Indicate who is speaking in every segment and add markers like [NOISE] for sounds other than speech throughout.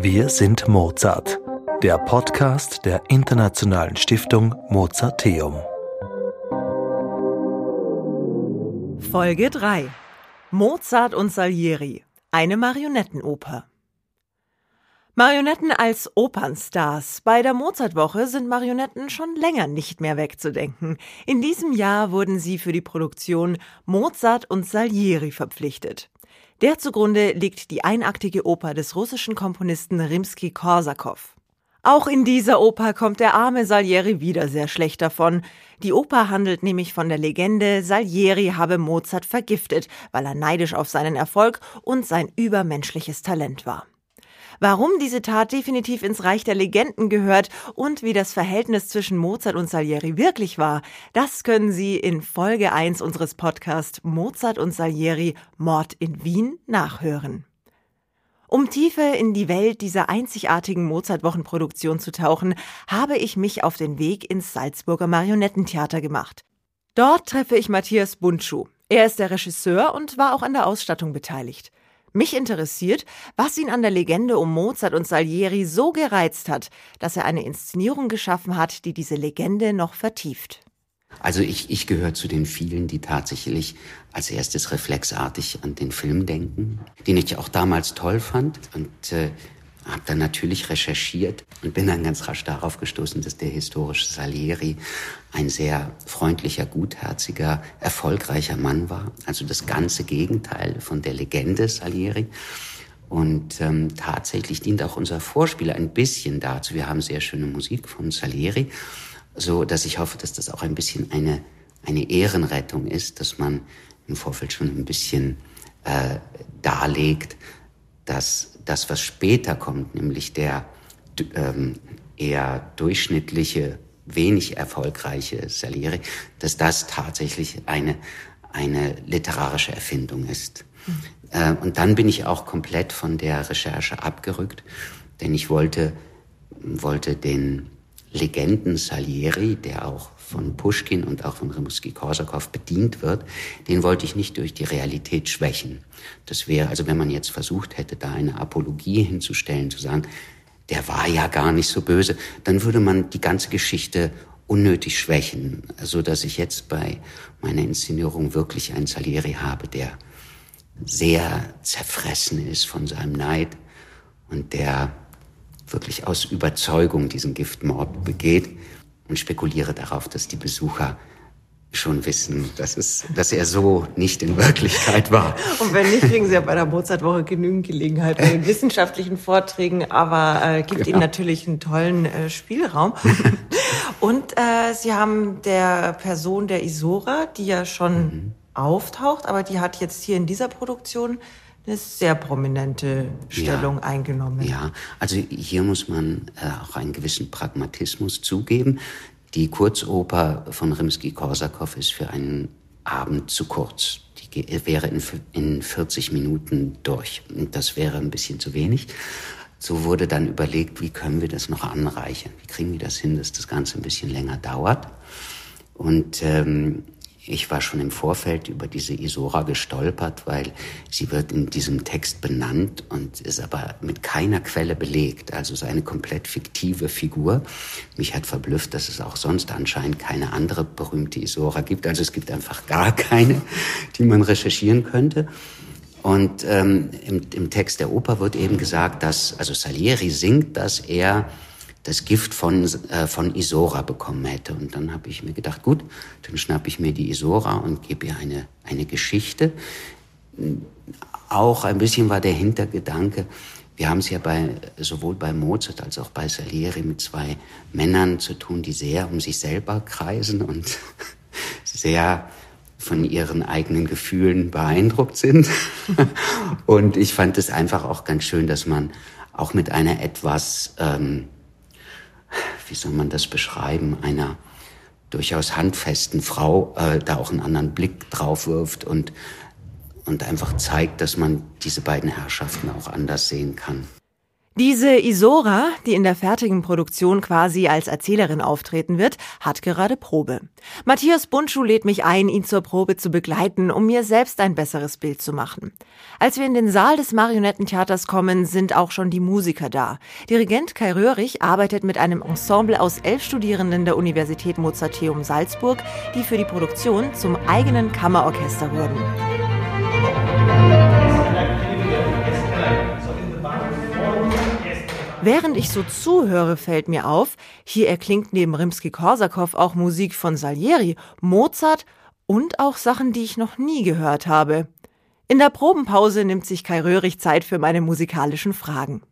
Speaker 1: Wir sind Mozart, der Podcast der Internationalen Stiftung Mozarteum.
Speaker 2: Folge 3 Mozart und Salieri, eine Marionettenoper. Marionetten als Opernstars. Bei der Mozartwoche sind Marionetten schon länger nicht mehr wegzudenken. In diesem Jahr wurden sie für die Produktion Mozart und Salieri verpflichtet. Der zugrunde liegt die einaktige Oper des russischen Komponisten Rimsky-Korsakow. Auch in dieser Oper kommt der arme Salieri wieder sehr schlecht davon. Die Oper handelt nämlich von der Legende, Salieri habe Mozart vergiftet, weil er neidisch auf seinen Erfolg und sein übermenschliches Talent war. Warum diese Tat definitiv ins Reich der Legenden gehört und wie das Verhältnis zwischen Mozart und Salieri wirklich war, das können Sie in Folge 1 unseres Podcasts Mozart und Salieri Mord in Wien nachhören. Um tiefer in die Welt dieser einzigartigen Mozart-Wochenproduktion zu tauchen, habe ich mich auf den Weg ins Salzburger Marionettentheater gemacht. Dort treffe ich Matthias Buntschuh. Er ist der Regisseur und war auch an der Ausstattung beteiligt. Mich interessiert, was ihn an der Legende um Mozart und Salieri so gereizt hat, dass er eine Inszenierung geschaffen hat, die diese Legende noch vertieft.
Speaker 3: Also ich, ich gehöre zu den vielen, die tatsächlich als erstes reflexartig an den Film denken, den ich auch damals toll fand und äh, habe dann natürlich recherchiert und bin dann ganz rasch darauf gestoßen, dass der historische Salieri ein sehr freundlicher, gutherziger, erfolgreicher Mann war. Also das ganze Gegenteil von der Legende Salieri. Und ähm, tatsächlich dient auch unser Vorspiel ein bisschen dazu. Wir haben sehr schöne Musik von Salieri, so dass ich hoffe, dass das auch ein bisschen eine, eine Ehrenrettung ist, dass man im Vorfeld schon ein bisschen äh, darlegt, dass das, was später kommt, nämlich der ähm, eher durchschnittliche, wenig erfolgreiche Salieri, dass das tatsächlich eine, eine literarische Erfindung ist. Mhm. Äh, und dann bin ich auch komplett von der Recherche abgerückt, denn ich wollte, wollte den Legenden Salieri, der auch von Pushkin und auch von Rimsky-Korsakow bedient wird, den wollte ich nicht durch die Realität schwächen. Das wäre, also wenn man jetzt versucht hätte, da eine Apologie hinzustellen, zu sagen, der war ja gar nicht so böse, dann würde man die ganze Geschichte unnötig schwächen, so dass ich jetzt bei meiner Inszenierung wirklich einen Salieri habe, der sehr zerfressen ist von seinem Neid und der wirklich aus Überzeugung diesen Giftmord begeht und spekuliere darauf, dass die Besucher schon wissen, dass, es, dass er so nicht in Wirklichkeit war.
Speaker 2: Und wenn nicht, kriegen Sie ja bei der Mozartwoche genügend Gelegenheit bei den [LAUGHS] wissenschaftlichen Vorträgen, aber äh, gibt genau. Ihnen natürlich einen tollen äh, Spielraum. [LAUGHS] Und äh, Sie haben der Person der Isora, die ja schon mhm. auftaucht, aber die hat jetzt hier in dieser Produktion eine sehr prominente Stellung
Speaker 3: ja,
Speaker 2: eingenommen.
Speaker 3: Ja, also hier muss man äh, auch einen gewissen Pragmatismus zugeben. Die Kurzoper von Rimsky-Korsakow ist für einen Abend zu kurz. Die wäre in, in 40 Minuten durch. Und das wäre ein bisschen zu wenig. So wurde dann überlegt, wie können wir das noch anreichern? Wie kriegen wir das hin, dass das Ganze ein bisschen länger dauert? Und ähm, ich war schon im Vorfeld über diese Isora gestolpert, weil sie wird in diesem Text benannt und ist aber mit keiner Quelle belegt. Also ist eine komplett fiktive Figur. Mich hat verblüfft, dass es auch sonst anscheinend keine andere berühmte Isora gibt. Also es gibt einfach gar keine, die man recherchieren könnte. Und ähm, im, im Text der Oper wird eben gesagt, dass, also Salieri singt, dass er das Gift von, äh, von Isora bekommen hätte. Und dann habe ich mir gedacht, gut, dann schnappe ich mir die Isora und gebe ihr eine, eine Geschichte. Auch ein bisschen war der Hintergedanke, wir haben es ja bei, sowohl bei Mozart als auch bei Salieri mit zwei Männern zu tun, die sehr um sich selber kreisen und [LAUGHS] sehr von ihren eigenen Gefühlen beeindruckt sind. [LAUGHS] und ich fand es einfach auch ganz schön, dass man auch mit einer etwas ähm, wie soll man das beschreiben, einer durchaus handfesten Frau äh, da auch einen anderen Blick drauf wirft und, und einfach zeigt, dass man diese beiden Herrschaften auch anders sehen kann.
Speaker 2: Diese Isora, die in der fertigen Produktion quasi als Erzählerin auftreten wird, hat gerade Probe. Matthias Buntschuh lädt mich ein, ihn zur Probe zu begleiten, um mir selbst ein besseres Bild zu machen. Als wir in den Saal des Marionettentheaters kommen, sind auch schon die Musiker da. Dirigent Kai Röhrig arbeitet mit einem Ensemble aus elf Studierenden der Universität Mozarteum Salzburg, die für die Produktion zum eigenen Kammerorchester wurden. Während ich so zuhöre, fällt mir auf, hier erklingt neben Rimsky-Korsakow auch Musik von Salieri, Mozart und auch Sachen, die ich noch nie gehört habe. In der Probenpause nimmt sich Kai Röhrig Zeit für meine musikalischen Fragen.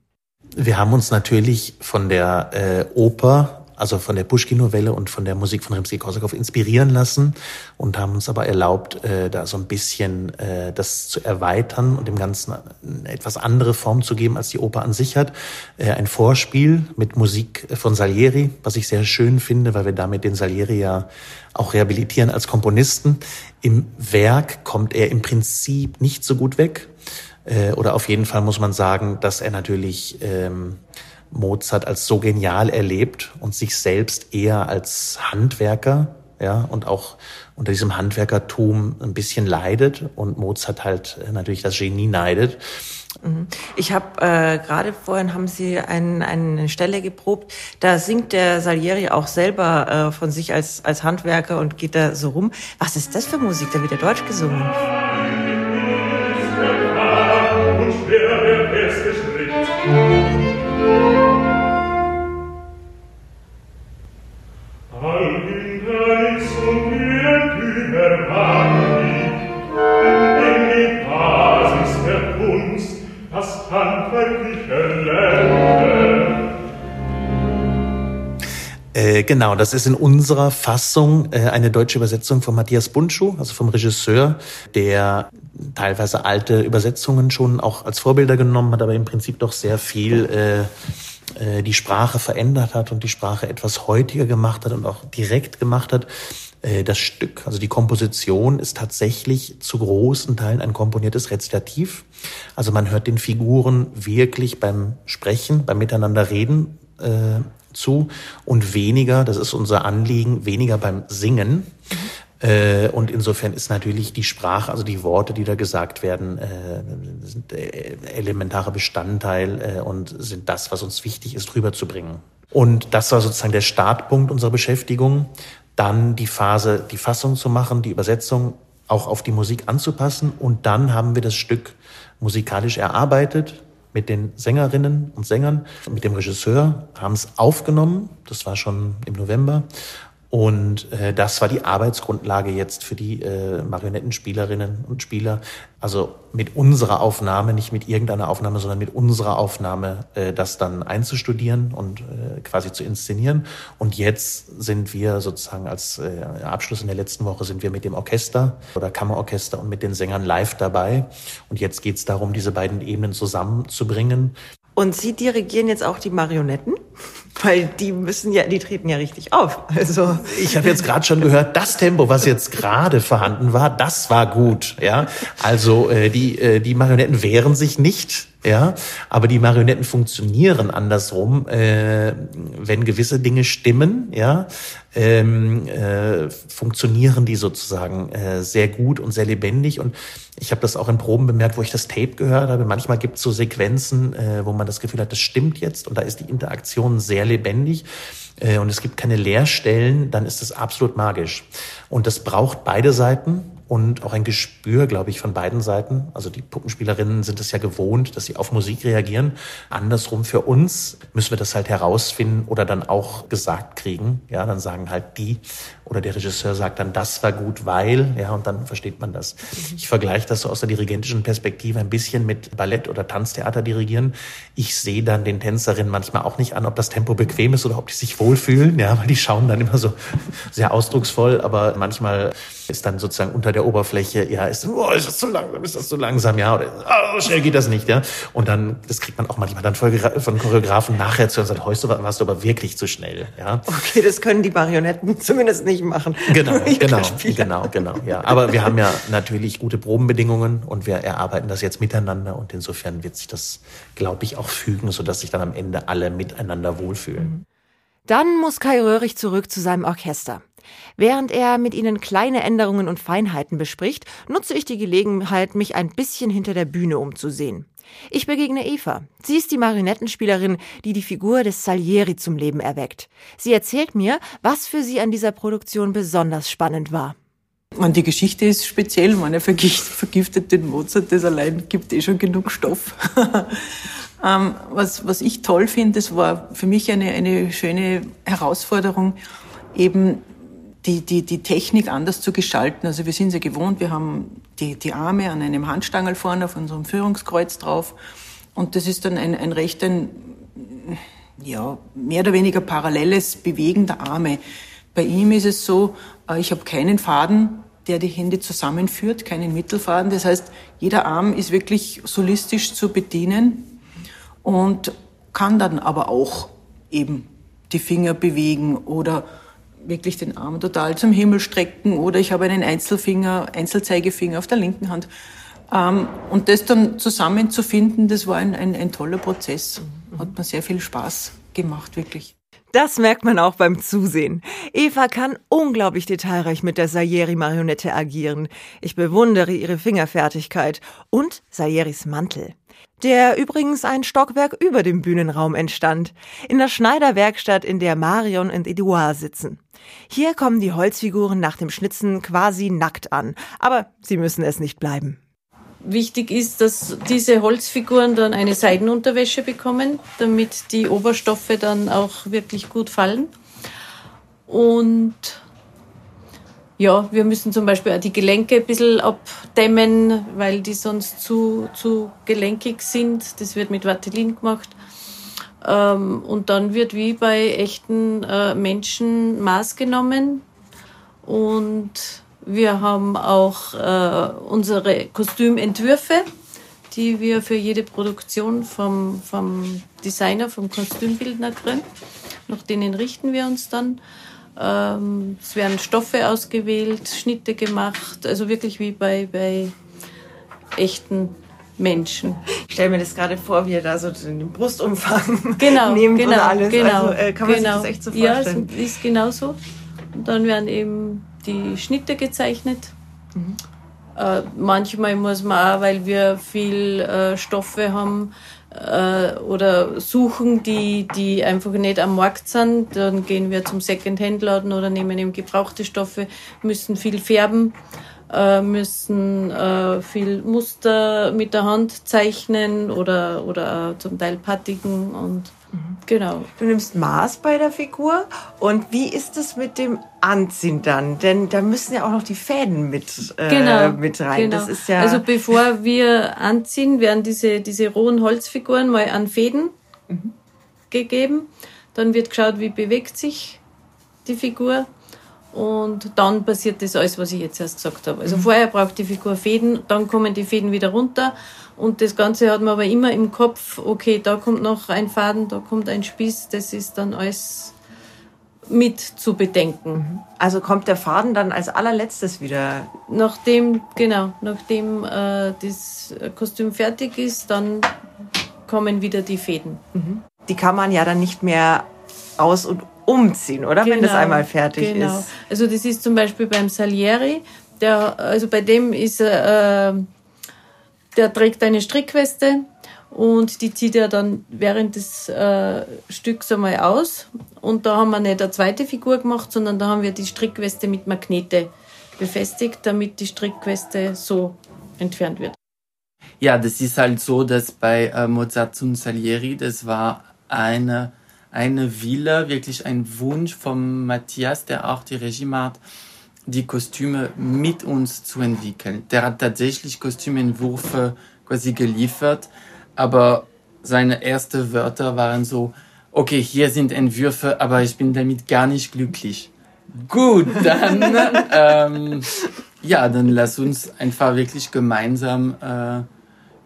Speaker 4: Wir haben uns natürlich von der äh, Oper also von der Pushkin-Novelle und von der Musik von Rimsky-Korsakow inspirieren lassen und haben uns aber erlaubt, äh, da so ein bisschen äh, das zu erweitern und dem Ganzen eine etwas andere Form zu geben, als die Oper an sich hat. Äh, ein Vorspiel mit Musik von Salieri, was ich sehr schön finde, weil wir damit den Salieri ja auch rehabilitieren als Komponisten. Im Werk kommt er im Prinzip nicht so gut weg. Äh, oder auf jeden Fall muss man sagen, dass er natürlich ähm, Mozart als so genial erlebt und sich selbst eher als Handwerker, ja, und auch unter diesem Handwerkertum ein bisschen leidet und Mozart halt äh, natürlich das Genie neidet.
Speaker 2: Mhm. Ich habe äh, gerade vorhin haben Sie ein, eine Stelle geprobt, da singt der Salieri auch selber äh, von sich als, als Handwerker und geht da so rum. Was ist das für Musik? Da wird er Deutsch gesungen. Und
Speaker 4: genau, das ist in unserer Fassung äh, eine deutsche Übersetzung von Matthias Buntschuh, also vom Regisseur, der teilweise alte Übersetzungen schon auch als Vorbilder genommen hat, aber im Prinzip doch sehr viel äh, äh, die Sprache verändert hat und die Sprache etwas heutiger gemacht hat und auch direkt gemacht hat. Äh, das Stück, also die Komposition ist tatsächlich zu großen Teilen ein komponiertes Rezitativ. Also man hört den Figuren wirklich beim Sprechen, beim Miteinanderreden äh, zu und weniger, das ist unser Anliegen, weniger beim Singen. Äh, und insofern ist natürlich die Sprache, also die Worte, die da gesagt werden, äh, sind äh, elementarer Bestandteil und sind das, was uns wichtig ist, rüberzubringen. Und das war sozusagen der Startpunkt unserer Beschäftigung dann die Phase, die Fassung zu machen, die Übersetzung auch auf die Musik anzupassen. Und dann haben wir das Stück musikalisch erarbeitet mit den Sängerinnen und Sängern, mit dem Regisseur, haben es aufgenommen. Das war schon im November. Und äh, das war die Arbeitsgrundlage jetzt für die äh, Marionettenspielerinnen und Spieler. Also mit unserer Aufnahme, nicht mit irgendeiner Aufnahme, sondern mit unserer Aufnahme, äh, das dann einzustudieren und äh, quasi zu inszenieren. Und jetzt sind wir sozusagen als äh, Abschluss in der letzten Woche sind wir mit dem Orchester oder Kammerorchester und mit den Sängern live dabei. Und jetzt geht es darum, diese beiden Ebenen zusammenzubringen.
Speaker 2: Und Sie dirigieren jetzt auch die Marionetten? [LAUGHS] Weil die müssen ja, die treten ja richtig auf. Also
Speaker 4: ich habe jetzt gerade schon gehört, das Tempo, was jetzt gerade vorhanden war, das war gut. Ja, also äh, die äh, die Marionetten wehren sich nicht ja, aber die Marionetten funktionieren andersrum, äh, wenn gewisse Dinge stimmen, ja, ähm, äh, funktionieren die sozusagen äh, sehr gut und sehr lebendig. Und ich habe das auch in Proben bemerkt, wo ich das Tape gehört habe. Manchmal gibt es so Sequenzen, äh, wo man das Gefühl hat, das stimmt jetzt und da ist die Interaktion sehr lebendig äh, und es gibt keine Leerstellen, dann ist das absolut magisch. Und das braucht beide Seiten und auch ein Gespür, glaube ich, von beiden Seiten. Also die Puppenspielerinnen sind es ja gewohnt, dass sie auf Musik reagieren. Andersrum für uns müssen wir das halt herausfinden oder dann auch gesagt kriegen. Ja, dann sagen halt die oder der Regisseur sagt dann, das war gut, weil, ja, und dann versteht man das. Ich vergleiche das so aus der dirigentischen Perspektive ein bisschen mit Ballett oder Tanztheater dirigieren. Ich sehe dann den Tänzerinnen manchmal auch nicht an, ob das Tempo bequem ist oder ob die sich wohlfühlen, ja, weil die schauen dann immer so sehr ausdrucksvoll, aber manchmal ist dann sozusagen unter der Oberfläche, ja, ist, oh, ist das zu langsam, ist das zu langsam, ja, oder oh, schnell geht das nicht, ja. Und dann, das kriegt man auch manchmal dann von Choreografen nachher zu und sagt, heute warst du aber wirklich zu schnell, ja.
Speaker 2: Okay, das können die Marionetten [LAUGHS] zumindest nicht machen.
Speaker 4: Genau, [LAUGHS] genau, genau, genau, ja. Aber wir haben ja natürlich gute Probenbedingungen und wir erarbeiten das jetzt miteinander und insofern wird sich das, glaube ich, auch fügen, sodass sich dann am Ende alle miteinander wohlfühlen.
Speaker 2: Dann muss Kai Röhrig zurück zu seinem Orchester. Während er mit ihnen kleine Änderungen und Feinheiten bespricht, nutze ich die Gelegenheit, mich ein bisschen hinter der Bühne umzusehen. Ich begegne Eva. Sie ist die Marionettenspielerin, die die Figur des Salieri zum Leben erweckt. Sie erzählt mir, was für sie an dieser Produktion besonders spannend war.
Speaker 5: Man, die Geschichte ist speziell. Man, er vergiftet den Mozart, das allein gibt eh schon genug Stoff. [LAUGHS] ähm, was, was ich toll finde, das war für mich eine, eine schöne Herausforderung, eben die, die, die Technik anders zu gestalten. Also wir sind ja gewohnt, wir haben die, die Arme an einem Handstangel vorne auf unserem Führungskreuz drauf. Und das ist dann ein, ein recht ein, ja, mehr oder weniger paralleles Bewegen der Arme. Bei ihm ist es so, äh, ich habe keinen Faden, der die Hände zusammenführt, keinen Mittelfaden. Das heißt, jeder Arm ist wirklich solistisch zu bedienen und kann dann aber auch eben die Finger bewegen oder wirklich den Arm total zum Himmel strecken oder ich habe einen Einzelfinger, Einzelzeigefinger auf der linken Hand. Ähm, und das dann zusammenzufinden, das war ein, ein, ein toller Prozess. Hat mir sehr viel Spaß gemacht, wirklich.
Speaker 2: Das merkt man auch beim Zusehen. Eva kann unglaublich detailreich mit der Sayeri-Marionette agieren. Ich bewundere ihre Fingerfertigkeit und Sayeris Mantel der übrigens ein Stockwerk über dem Bühnenraum entstand, in der Schneiderwerkstatt, in der Marion und Edouard sitzen. Hier kommen die Holzfiguren nach dem Schnitzen quasi nackt an, aber sie müssen es nicht bleiben.
Speaker 6: Wichtig ist, dass diese Holzfiguren dann eine Seidenunterwäsche bekommen, damit die Oberstoffe dann auch wirklich gut fallen. Und ja, wir müssen zum Beispiel auch die Gelenke ein bisschen abdämmen, weil die sonst zu, zu gelenkig sind. Das wird mit Vatilin gemacht. Ähm, und dann wird wie bei echten äh, Menschen Maß genommen. Und wir haben auch äh, unsere Kostümentwürfe, die wir für jede Produktion vom, vom Designer, vom Kostümbildner kriegen. Nach denen richten wir uns dann. Ähm, es werden Stoffe ausgewählt, Schnitte gemacht, also wirklich wie bei, bei echten Menschen.
Speaker 2: Ich stelle mir das gerade vor, wie er da so den Brustumfang [LAUGHS]
Speaker 6: genau,
Speaker 2: nimmt
Speaker 6: genau,
Speaker 2: und alles.
Speaker 6: Genau,
Speaker 2: also, äh, kann man
Speaker 6: genau.
Speaker 2: sich das echt so vorstellen?
Speaker 6: Ja, es ist genau so. Und dann werden eben die Schnitte gezeichnet. Mhm. Äh, manchmal muss man auch, weil wir viel äh, Stoffe haben, äh, oder suchen, die, die einfach nicht am Markt sind. Dann gehen wir zum Second-Hand-Laden oder nehmen eben gebrauchte Stoffe, müssen viel färben, äh, müssen äh, viel Muster mit der Hand zeichnen oder, oder zum Teil pattigen und Mhm. Genau.
Speaker 2: Du nimmst Maß bei der Figur. Und wie ist es mit dem Anziehen dann? Denn da müssen ja auch noch die Fäden mit, äh, genau, mit rein.
Speaker 6: Genau. Das ist ja also bevor wir anziehen, werden diese, diese rohen Holzfiguren mal an Fäden mhm. gegeben. Dann wird geschaut, wie bewegt sich die Figur. Und dann passiert das alles, was ich jetzt erst gesagt habe. Also mhm. vorher braucht die Figur Fäden, dann kommen die Fäden wieder runter und das Ganze hat man aber immer im Kopf, okay, da kommt noch ein Faden, da kommt ein Spieß, das ist dann alles mit zu bedenken. Mhm.
Speaker 2: Also kommt der Faden dann als allerletztes wieder?
Speaker 6: Nachdem, genau, nachdem äh, das Kostüm fertig ist, dann kommen wieder die Fäden.
Speaker 2: Mhm. Die kann man ja dann nicht mehr aus- und umziehen, oder? Genau, Wenn das genau, einmal fertig genau. ist.
Speaker 6: Also das ist zum Beispiel beim Salieri, der, also bei dem ist äh, der trägt eine Strickweste und die zieht er dann während des äh, Stücks einmal aus. Und da haben wir nicht eine zweite Figur gemacht, sondern da haben wir die Strickweste mit Magnete befestigt, damit die Strickweste so entfernt wird.
Speaker 7: Ja, das ist halt so, dass bei äh, Mozart und Salieri, das war eine, eine Wille, wirklich ein Wunsch von Matthias, der auch die Regie macht, die Kostüme mit uns zu entwickeln. Der hat tatsächlich Kostümentwürfe quasi geliefert, aber seine ersten Wörter waren so, okay, hier sind Entwürfe, aber ich bin damit gar nicht glücklich. Gut, dann, [LAUGHS] ähm, ja, dann lass uns einfach wirklich gemeinsam äh,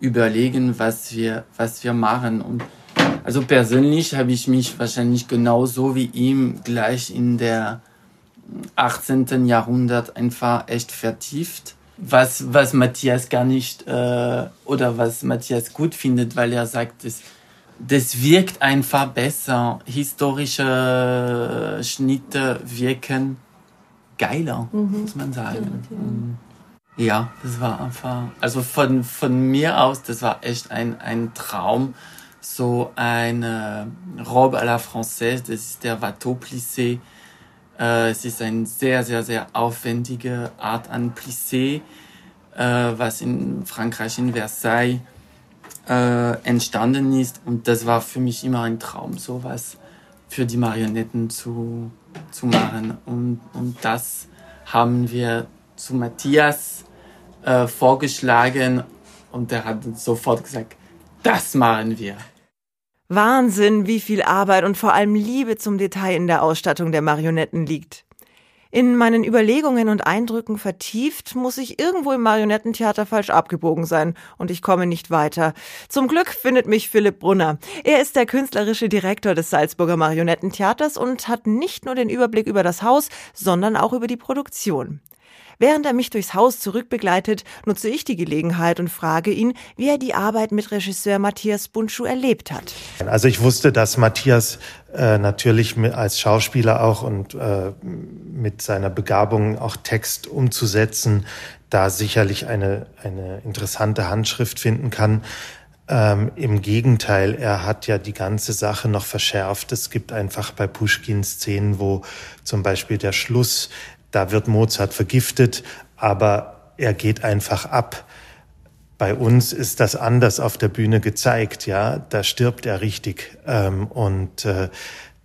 Speaker 7: überlegen, was wir, was wir machen. Und also persönlich habe ich mich wahrscheinlich genauso wie ihm gleich in der 18. Jahrhundert einfach echt vertieft. Was, was Matthias gar nicht äh, oder was Matthias gut findet, weil er sagt, das, das wirkt einfach besser. Historische Schnitte wirken geiler, mhm. muss man sagen. Mhm. Ja, das war einfach, also von, von mir aus, das war echt ein, ein Traum. So eine Robe à la Française, das ist der Watteau Plissé. Äh, es ist eine sehr, sehr, sehr aufwendige Art an Plissé, äh, was in Frankreich, in Versailles, äh, entstanden ist. Und das war für mich immer ein Traum, sowas für die Marionetten zu, zu machen. Und, und das haben wir zu Matthias äh, vorgeschlagen und der hat sofort gesagt, das machen wir.
Speaker 2: Wahnsinn, wie viel Arbeit und vor allem Liebe zum Detail in der Ausstattung der Marionetten liegt. In meinen Überlegungen und Eindrücken vertieft, muss ich irgendwo im Marionettentheater falsch abgebogen sein und ich komme nicht weiter. Zum Glück findet mich Philipp Brunner. Er ist der künstlerische Direktor des Salzburger Marionettentheaters und hat nicht nur den Überblick über das Haus, sondern auch über die Produktion. Während er mich durchs Haus zurückbegleitet, nutze ich die Gelegenheit und frage ihn, wie er die Arbeit mit Regisseur Matthias Buntschuh erlebt hat.
Speaker 8: Also ich wusste, dass Matthias äh, natürlich als Schauspieler auch und äh, mit seiner Begabung auch Text umzusetzen, da sicherlich eine, eine interessante Handschrift finden kann. Ähm, Im Gegenteil, er hat ja die ganze Sache noch verschärft. Es gibt einfach bei Pushkin Szenen, wo zum Beispiel der Schluss da wird Mozart vergiftet, aber er geht einfach ab. Bei uns ist das anders auf der Bühne gezeigt, ja. Da stirbt er richtig. Ähm, und äh,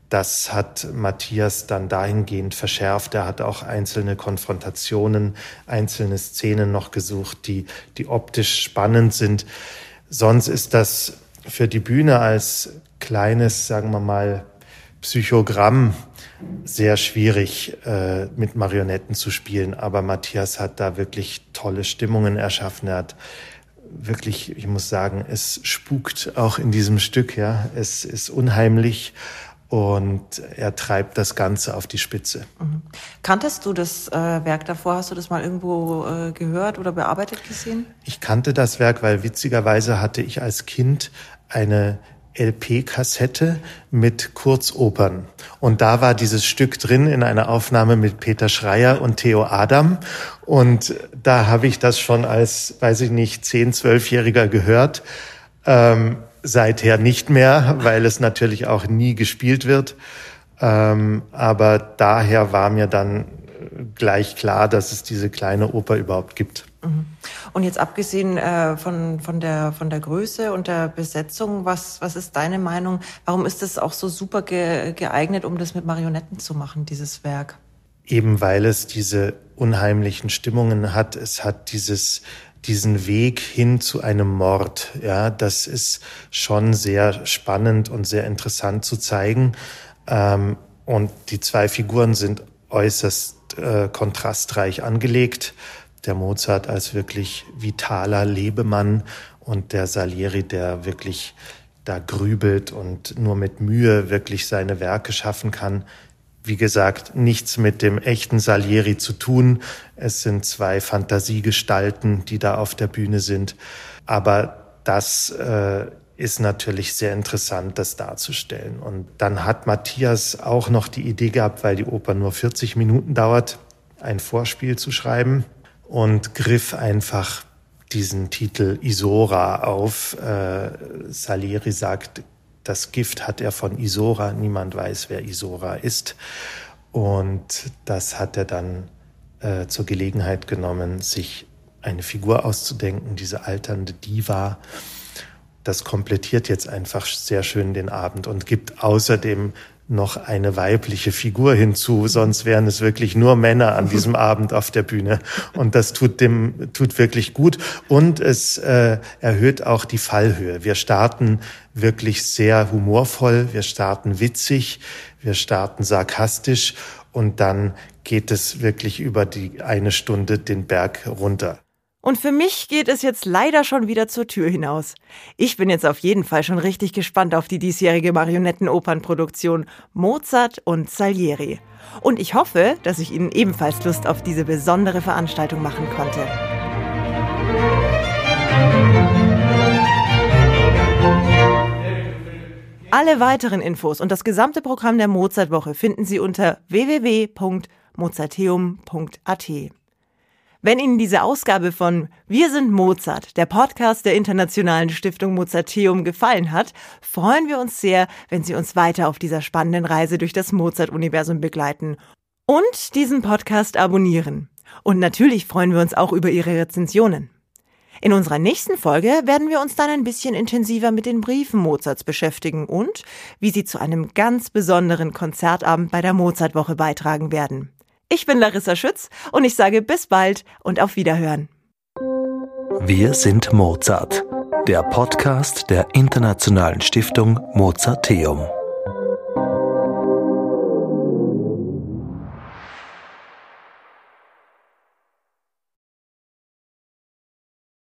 Speaker 8: das hat Matthias dann dahingehend verschärft. Er hat auch einzelne Konfrontationen, einzelne Szenen noch gesucht, die, die optisch spannend sind. Sonst ist das für die Bühne als kleines, sagen wir mal, Psychogramm sehr schwierig, äh, mit Marionetten zu spielen. Aber Matthias hat da wirklich tolle Stimmungen erschaffen. Er hat wirklich, ich muss sagen, es spukt auch in diesem Stück, ja. Es ist unheimlich und er treibt das Ganze auf die Spitze.
Speaker 2: Mhm. Kanntest du das äh, Werk davor? Hast du das mal irgendwo äh, gehört oder bearbeitet gesehen?
Speaker 8: Ich kannte das Werk, weil witzigerweise hatte ich als Kind eine LP-Kassette mit Kurzopern. Und da war dieses Stück drin in einer Aufnahme mit Peter Schreier und Theo Adam. Und da habe ich das schon als, weiß ich nicht, zehn, zwölfjähriger gehört. Ähm, seither nicht mehr, weil es natürlich auch nie gespielt wird. Ähm, aber daher war mir dann gleich klar, dass es diese kleine Oper überhaupt gibt.
Speaker 2: Mhm. Und jetzt abgesehen äh, von, von, der, von der Größe und der Besetzung, was, was ist deine Meinung? Warum ist es auch so super ge geeignet, um das mit Marionetten zu machen, dieses Werk?
Speaker 8: Eben weil es diese unheimlichen Stimmungen hat. Es hat dieses, diesen Weg hin zu einem Mord. Ja, das ist schon sehr spannend und sehr interessant zu zeigen. Ähm, und die zwei Figuren sind äußerst äh, kontrastreich angelegt der Mozart als wirklich vitaler Lebemann und der Salieri, der wirklich da grübelt und nur mit Mühe wirklich seine Werke schaffen kann. Wie gesagt, nichts mit dem echten Salieri zu tun. Es sind zwei Fantasiegestalten, die da auf der Bühne sind. Aber das äh, ist natürlich sehr interessant, das darzustellen. Und dann hat Matthias auch noch die Idee gehabt, weil die Oper nur 40 Minuten dauert, ein Vorspiel zu schreiben und griff einfach diesen Titel Isora auf. Äh, Salieri sagt, das Gift hat er von Isora, niemand weiß, wer Isora ist. Und das hat er dann äh, zur Gelegenheit genommen, sich eine Figur auszudenken, diese alternde Diva. Das komplettiert jetzt einfach sehr schön den Abend und gibt außerdem noch eine weibliche Figur hinzu, sonst wären es wirklich nur Männer an diesem [LAUGHS] Abend auf der Bühne. Und das tut dem, tut wirklich gut. Und es äh, erhöht auch die Fallhöhe. Wir starten wirklich sehr humorvoll, wir starten witzig, wir starten sarkastisch und dann geht es wirklich über die eine Stunde den Berg runter.
Speaker 2: Und für mich geht es jetzt leider schon wieder zur Tür hinaus. Ich bin jetzt auf jeden Fall schon richtig gespannt auf die diesjährige Marionettenopernproduktion Mozart und Salieri. Und ich hoffe, dass ich Ihnen ebenfalls Lust auf diese besondere Veranstaltung machen konnte. Alle weiteren Infos und das gesamte Programm der Mozartwoche finden Sie unter www.mozarteum.at. Wenn Ihnen diese Ausgabe von Wir sind Mozart, der Podcast der Internationalen Stiftung Mozarteum, gefallen hat, freuen wir uns sehr, wenn Sie uns weiter auf dieser spannenden Reise durch das Mozart-Universum begleiten und diesen Podcast abonnieren. Und natürlich freuen wir uns auch über Ihre Rezensionen. In unserer nächsten Folge werden wir uns dann ein bisschen intensiver mit den Briefen Mozarts beschäftigen und wie sie zu einem ganz besonderen Konzertabend bei der Mozartwoche beitragen werden. Ich bin Larissa Schütz und ich sage bis bald und auf Wiederhören.
Speaker 1: Wir sind Mozart, der Podcast der Internationalen Stiftung Mozarteum.